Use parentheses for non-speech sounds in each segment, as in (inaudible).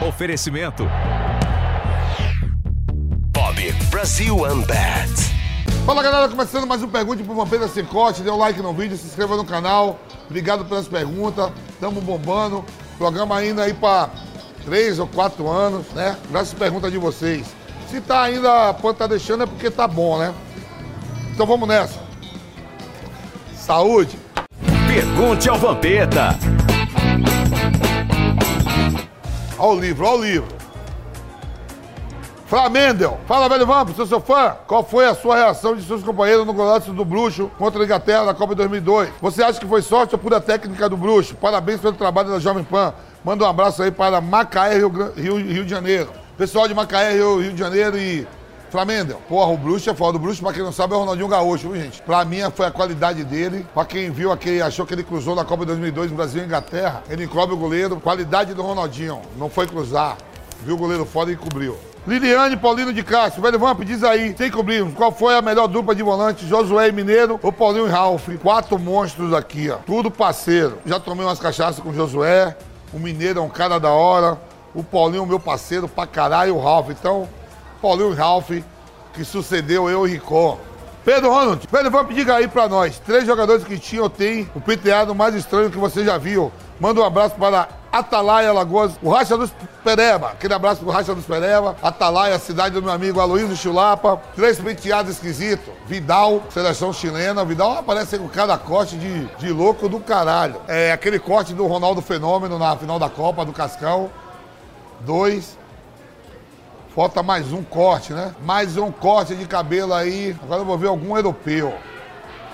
Oferecimento. Bob Brasil Unbat. Fala galera, começando mais um Pergunte pro Vampeta Sem Corte. Dê um like no vídeo, se inscreva no canal. Obrigado pelas perguntas. Tamo bombando. Programa ainda aí pra três ou quatro anos, né? Graças às perguntas de vocês. Se tá ainda, pode tá deixando é porque tá bom, né? Então vamos nessa. Saúde! Pergunte ao Vampeta. Olha o livro, olha o livro. Flamendel, fala velho Vamp, sou seu fã. Qual foi a sua reação de seus companheiros no golaço do Bruxo contra a Inglaterra na Copa de 2002? Você acha que foi sorte ou pura técnica do Bruxo? Parabéns pelo trabalho da Jovem Pan. Manda um abraço aí para Macaé, Rio, Rio, Rio de Janeiro. Pessoal de Macaé, Rio, Rio de Janeiro e Flamendel. Porra, o Bruxo é foda. O Bruxo, pra quem não sabe, é o Ronaldinho Gaúcho, viu, gente? Pra mim, foi a qualidade dele. Pra quem viu aquele, achou que ele cruzou na Copa de 2002, Brasil e Inglaterra, ele encobre o goleiro. Qualidade do Ronaldinho. Não foi cruzar. Viu o goleiro foda e cobriu. Liliane Paulino de Castro, velho Vamp, diz aí, sem cobrirmos, qual foi a melhor dupla de volante, Josué e Mineiro ou Paulinho e Ralf? Quatro monstros aqui, ó. Tudo parceiro. Já tomei umas cachaças com o Josué, o Mineiro é um cara da hora, o Paulinho, meu parceiro pra caralho, o Ralf. Então, Paulinho Ralf, que sucedeu eu e Ricó. Pedro Ronald, velho, vamos diga aí pra nós. Três jogadores que tinham ou tem o penteado mais estranho que você já viu. Manda um abraço para Atalaia Lagoas, o Racha dos Pereba. Aquele abraço pro Racha dos Pereba. Atalaia, cidade do meu amigo Aloysio Chulapa. Três penteados esquisitos. Vidal, seleção chilena. Vidal aparece com cada corte de, de louco do caralho. É aquele corte do Ronaldo Fenômeno na final da Copa do Cascão. Dois. Falta mais um corte, né? Mais um corte de cabelo aí. Agora eu vou ver algum europeu.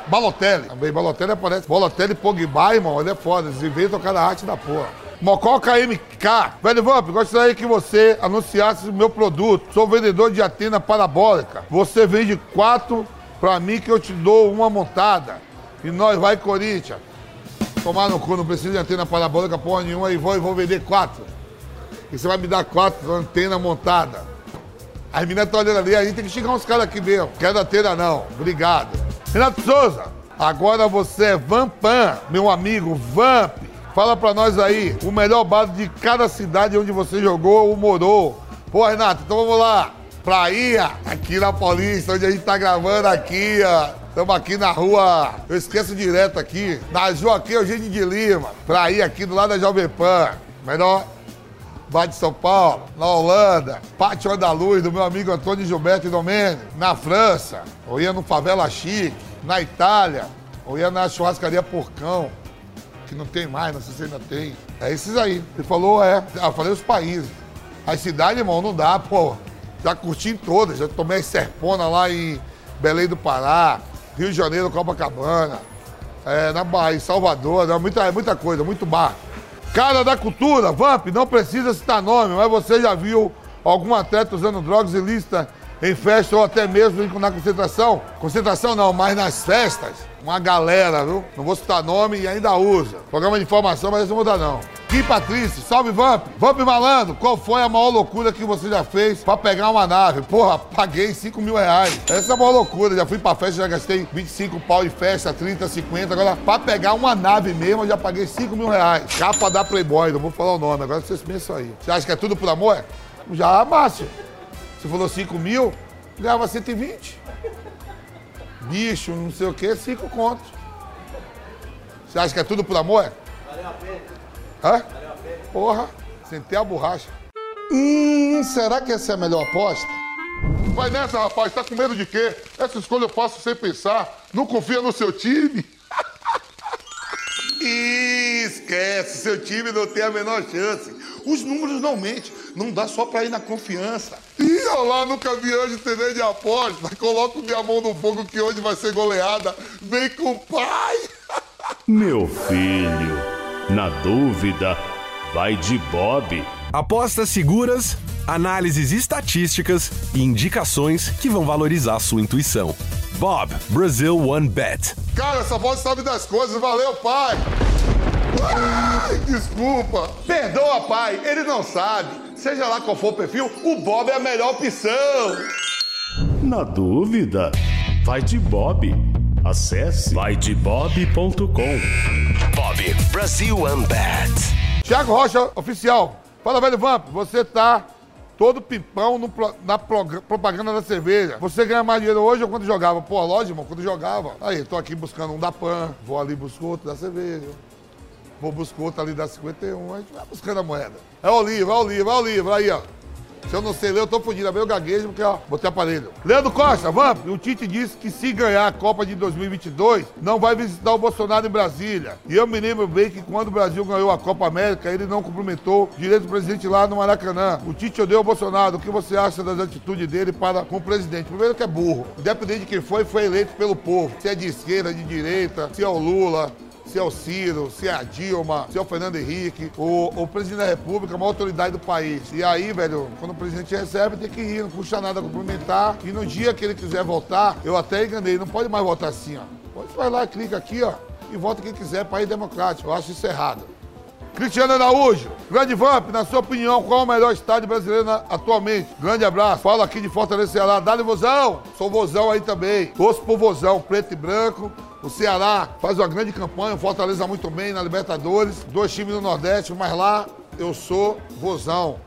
Balotelli. Também Balotelli aparece. Balotelli Pogba, irmão, ele é foda. Eles inventam cada arte da porra. Mococa MK. Velho Vamp, gostaria que você anunciasse o meu produto. Sou vendedor de antena parabólica. Você vende quatro pra mim que eu te dou uma montada. E nós vai, Corinthians. Tomar no cu, não preciso de antena parabólica porra nenhuma e vou, e vou vender quatro. E você vai me dar quatro antenas montadas. As meninas estão olhando ali, a gente tem que xingar uns caras aqui mesmo. Quero antena não. Obrigado. Renato Souza, agora você é Vampan, meu amigo Vamp. Fala pra nós aí, o melhor bar de cada cidade onde você jogou ou morou. Pô, Renato, então vamos lá. Praia, aqui na Paulista, onde a gente tá gravando aqui, ó. Estamos aqui na rua, eu esqueço direto aqui, na Joaquim Eugênio de Lima. Praia aqui do lado da Jovem Pan. Melhor Bar de São Paulo, na Holanda, Pátio Andaluz, do meu amigo Antônio Gilberto Domênio, na França, ou ia no Favela Chique, na Itália, ou ia na churrascaria Porcão, que não tem mais, não sei se ainda tem. É esses aí. Ele falou, é. Eu falei os países. As cidades, irmão, não dá, pô. Já curti em todas, já tomei serpona lá em Belém do Pará, Rio de Janeiro, Copacabana, é, na Bahia, Salvador, né? muita, muita coisa, muito bar. Cara da cultura, Vamp, não precisa citar nome, mas você já viu algum atleta usando drogas ilícitas em festa ou até mesmo na concentração? Concentração não, mas nas festas, uma galera, viu? Não vou citar nome e ainda usa. Programa de informação, mas esse não vou dar não. Kim Patrício, salve Vamp. Vamp Malandro, qual foi a maior loucura que você já fez pra pegar uma nave? Porra, paguei 5 mil reais. Essa é a maior loucura. Já fui pra festa, já gastei 25 pau em festa, 30, 50. Agora, pra pegar uma nave mesmo, eu já paguei 5 mil reais. Capa da Playboy, não vou falar o nome. Agora vocês pensam aí. Você acha que é tudo por amor? Já, Márcio. Você falou 5 mil, ganhava 120. Bicho, não sei o quê, 5 contos. Você acha que é tudo por amor? Valeu a pena. Hã? Porra, sentei a borracha. Hum, será que essa é a melhor aposta? Vai nessa, rapaz, tá com medo de quê? Essa escolha eu faço sem pensar. Não confia no seu time? Ih, (laughs) Esquece, seu time não tem a menor chance. Os números não mentem, não dá só pra ir na confiança. Ih, olha lá, nunca vi anjo entender de aposta. Coloco minha mão no fogo que hoje vai ser goleada. Vem com o pai. (laughs) Meu filho, na dúvida, vai de Bob. Apostas seguras, análises estatísticas e indicações que vão valorizar sua intuição. Bob Brasil One Bet. Cara, essa voz sabe das coisas. Valeu, pai. Ai, desculpa. Perdoa, pai. Ele não sabe. Seja lá qual for o perfil, o Bob é a melhor opção. Na dúvida, vai de Bob. Acesse vaidebob.com. Brasil Unbat. Thiago Rocha, oficial. Fala, velho Vamp, você tá todo pipão no na propaganda da cerveja. Você ganha mais dinheiro hoje ou quando jogava? Pô, lógico, irmão, quando jogava. Aí, tô aqui buscando um da Pan, vou ali buscar outro da cerveja. Vou buscar outro ali da 51, a gente vai buscando a moeda. É o livro, é o livro, é o livro, aí, ó. Se eu não sei ler, eu tô fudido. É meu gaguejo, porque, ó, botei aparelho. Leandro Costa, Vamp, o Tite disse que se ganhar a Copa de 2022, não vai visitar o Bolsonaro em Brasília. E eu me lembro bem que quando o Brasil ganhou a Copa América, ele não cumprimentou direito do presidente lá no Maracanã. O Tite odeia o Bolsonaro. O que você acha das atitudes dele para com o presidente? Primeiro que é burro. Independente de quem foi, foi eleito pelo povo. Se é de esquerda, de direita, se é o Lula, se é o Ciro, se é a Dilma, se é o Fernando Henrique, o, o presidente da República, a maior autoridade do país. E aí, velho, quando o presidente recebe, tem que ir, não custa nada cumprimentar. E no dia que ele quiser voltar, eu até enganei, não pode mais votar assim, ó. Pode vai lá, clica aqui, ó, e vota quem quiser, país democrático. Eu acho isso errado. Cristiano Araújo, grande Vamp, na sua opinião, qual é o melhor estádio brasileiro atualmente? Grande abraço. Falo aqui de Fortaleza, Ceará. Dali Vozão, sou Vozão aí também. Torço pro Vozão, preto e branco. O Ceará faz uma grande campanha, o Fortaleza muito bem na Libertadores. Dois times do Nordeste, mas lá eu sou Vozão.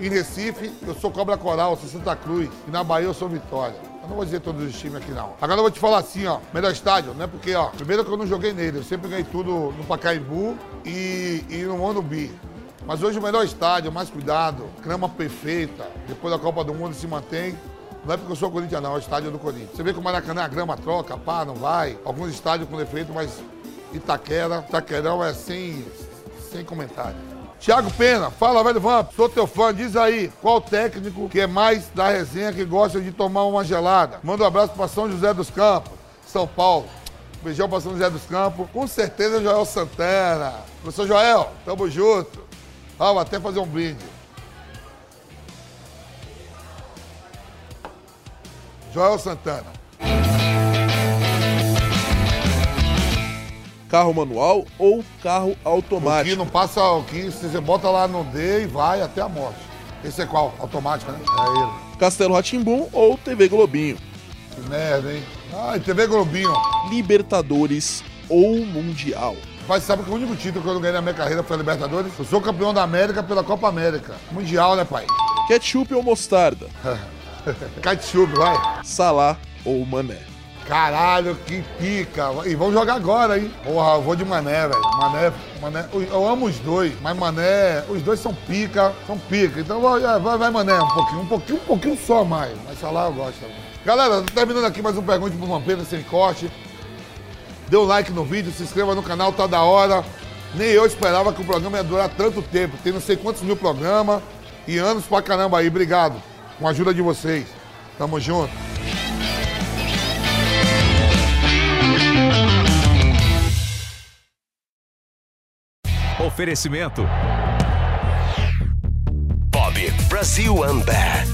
Em Recife, eu sou Cobra Coral, sou Santa Cruz. E na Bahia, eu sou Vitória. Eu não vou dizer todos os times aqui, não. Agora eu vou te falar assim, ó. Melhor estádio, não é porque, ó. Primeiro que eu não joguei nele. Eu sempre ganhei tudo no Pacaembu e, e no Morumbi. Mas hoje o melhor estádio, mais cuidado, grama perfeita. Depois da Copa do Mundo se mantém. Não é porque eu sou Corinthians, não. É o estádio do Corinthians. Você vê que o Maracanã, a grama troca, pá, não vai. Alguns estádios com defeito, mas Itaquera, Itaquerão é sem, sem comentário. Thiago Pena, fala, velho Vamp, sou teu fã, diz aí, qual técnico que é mais da resenha que gosta de tomar uma gelada? Manda um abraço pra São José dos Campos, São Paulo. Beijão pra São José dos Campos. Com certeza, Joel Santana. Professor Joel, tamo junto. Ah, até fazer um brinde. Joel Santana. Carro manual ou carro automático? não passa, o que você bota lá no D e vai até a morte. Esse é qual? Automático, né? É ele. Castelo Ratimbum ou TV Globinho? Que merda, hein? Ai, TV Globinho. Libertadores ou Mundial? Mas sabe que o único título que eu não ganhei na minha carreira foi a Libertadores? Eu sou campeão da América pela Copa América. Mundial, né, pai? Ketchup ou mostarda? (laughs) (laughs) Ketchup, vai. Salah ou Mané? Caralho, que pica. E vamos jogar agora, hein? Porra, eu vou de Mané, velho. Mané, Mané. Eu amo os dois, mas Mané, os dois são pica, são pica. Então vai, vai, vai Mané, um pouquinho, um pouquinho, um pouquinho só mais. Mas Salah eu gosto. Galera, terminando aqui mais um Pergunte pro Vampeta sem corte. Dê um like no vídeo, se inscreva no canal, tá da hora. Nem eu esperava que o programa ia durar tanto tempo. Tem não sei quantos mil programas e anos pra caramba aí. Obrigado. Com a ajuda de vocês. Tamo junto. Oferecimento. Bob Brasil Unbat.